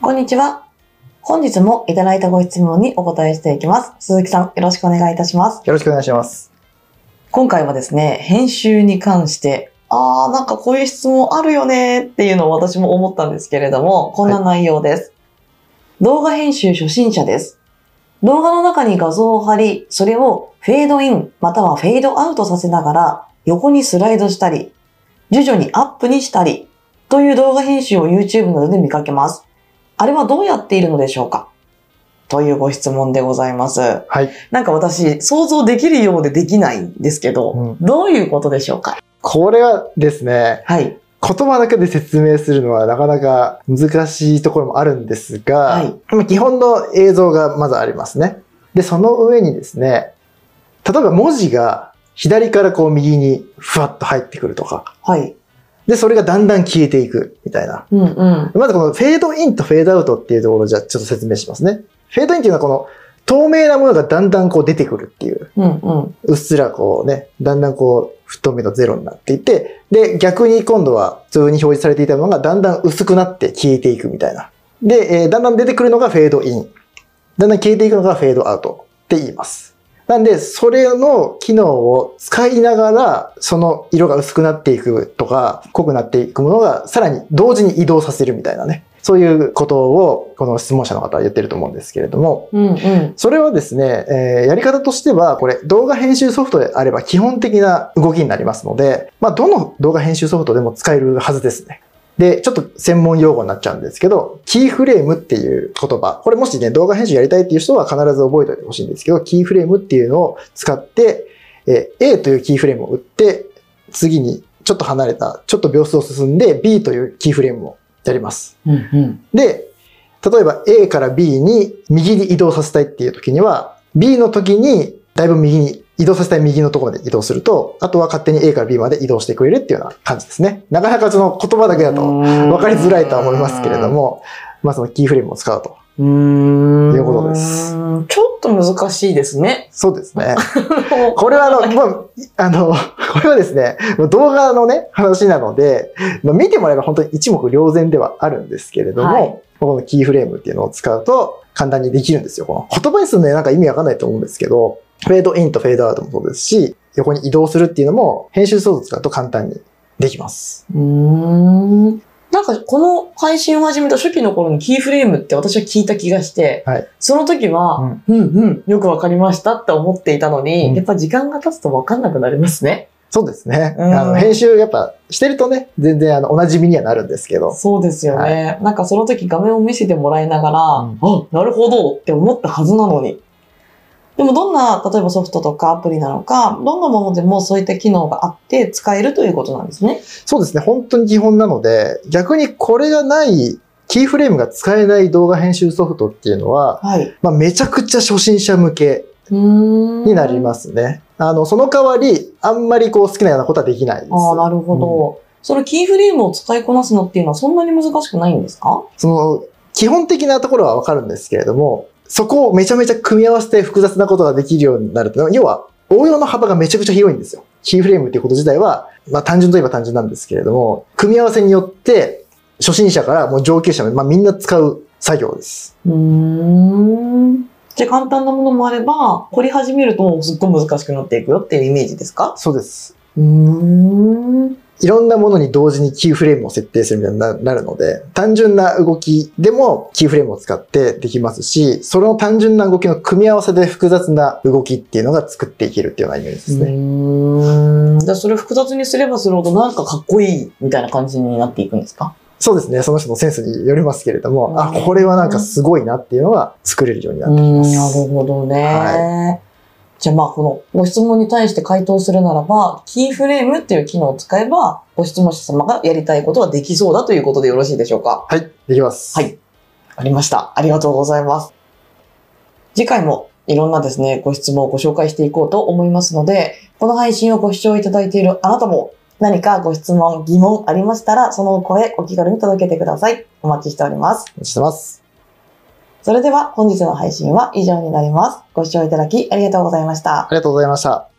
こんにちは。本日もいただいたご質問にお答えしていきます。鈴木さん、よろしくお願いいたします。よろしくお願いします。今回はですね、編集に関して、あー、なんかこういう質問あるよねっていうのを私も思ったんですけれども、こんな内容です。動画編集初心者です。動画の中に画像を貼り、それをフェードインまたはフェードアウトさせながら横にスライドしたり、徐々にアップにしたり、という動画編集を YouTube などで見かけます。あれはどうやっているのでしょうか？というご質問でございます。はい。なんか私、想像できるようでできないんですけど、うんどういうことでしょうか？これはですね、はい。言葉だけで説明するのはなかなか難しいところもあるんですが、はいまあ基本の映像がまずありますね。で、その上にですね、例えば文字が左からこう右にふわっと入ってくるとか、はい。で、それがだんだん消えていくみたいな。うんうん。まずこのフェードインとフェードアウトっていうところをじゃあちょっと説明しますね。フェードインっていうのはこの透明なものがだんだんこう出てくるっていう。うんうん。うっすらこうね、だんだんこう、太めのゼロになっていって、で、逆に今度は普通に表示されていたものがだんだん薄くなって消えていくみたいな。で、えーだんだん出てくるのがフェードイン。だんだん消えていくのがフェードアウトって言います。なんで、それの機能を使いながら、その色が薄くなっていくとか、濃くなっていくものが、さらに同時に移動させるみたいなね。そういうことを、この質問者の方は言ってると思うんですけれども、うんうん。それはですね、えーやり方としては、これ動画編集ソフトであれば基本的な動きになりますので、まあ、どの動画編集ソフトでも使えるはずですね。で、ちょっと専門用語になっちゃうんですけど、キーフレームっていう言葉。これもしね、動画編集やりたいっていう人は必ず覚えておいてほしいんですけど、キーフレームっていうのを使って、えー A というキーフレームを打って、次にちょっと離れた、ちょっと秒数を進んで B というキーフレームをやります。うんうん。で、例えば A から B に右に移動させたいっていう時には、B の時にだいぶ右に移動させたい右のところまで移動すると、あとは勝手に A から B まで移動してくれるっていうような感じですね。なかなかその言葉だけだと分わかりづらいとは思いますけれど。も、まあそのキーフレームを使うと。うーん。いうことですちょっと難しいですね。そうですね。これはあの、まあ、あの、これはですね、動画のね、話なので、まあ、見てもらえば本当に一目瞭然ではあるんですけれども、はいこのキーフレームっていうのを使うと簡単にできるんですよ。この言葉にするのね、なんか意味わかんないと思うんですけど、フェードインとフェードアウトもそうですし、横に移動するっていうのも編集ソフトを使うと簡単にできます。うーん。なんかこの配信を始めた初期の頃にキーフレームって私は聞いた気がして、はいその時は、うん、うん、よくわかりましたって思っていたのに、うんやっぱ時間が経つとわかんなくなりますね。そうですね。うんあの編集やっぱしてるとね、全然あの、おなじみにはなるんですけど、そうですよね。なんかその時画面を見せてもらいながら、うんあ、なるほどって思ったはずなのに。でもどんな、例えばソフトとかアプリなのか、どんなものでもそういった機能があって使えるということなんですね。そうですね、本当に基本なので、逆にこれがない、キーフレームが使えない動画編集ソフトっていうのは、はい。まあ、めちゃくちゃ初心者向け。になりますね。あの、その代わり、あんまりこう好きなようなことはできないです。ああ、なるほど。そのキーフレームを使いこなすのっていうのはそんなに難しくないんですか？その、基本的なところはわかるんですけれども、そこをめちゃめちゃ組み合わせて複雑なことができるようになると、要は、応用の幅がめちゃくちゃ広いんですよ。キーフレームっていうこと自体は、まあ単純といえば単純なんですけれども、組み合わせによって、初心者からもう上級者まで、まあみんな使う作業です。うーん。じゃあ簡単なものもあれば、掘り始めるとすっごい難しくなっていくよっていうイメージですか？そうです。うーん。いろんなものに同時にキーフレームを設定するみたいにななるので、単純な動きでもキーフレームを使ってできますし、その単純な動きの組み合わせで複雑な動きっていうのが作っていけるっていうようなイメージですね。うーん。じゃあそれ複雑にすればするほどなんかかっこいいみたいな感じになっていくんですか？そうですね。その人のセンスによりますけれども、うんあ、これはなんかすごいなっていうのが作れるようになうってきまん、す。なるほどね。はじゃあまあこのご質問に対して回答するならば、キーフレームっていう機能を使えば、ご質問者様がやりたいことはできそうだということでよろしいでしょうか？はい、できます。はい。ありました。ありがとうございます。次回もいろんなですね、ご質問をご紹介していこうと思いますので、この配信をご視聴いただいているあなたも何かご質問、疑問ありましたら、そのお声お気軽に届けてください。お待ちしております。お待ちしてます。それでは本日の配信は以上になります。ご視聴いただきありがとうございました。ありがとうございました。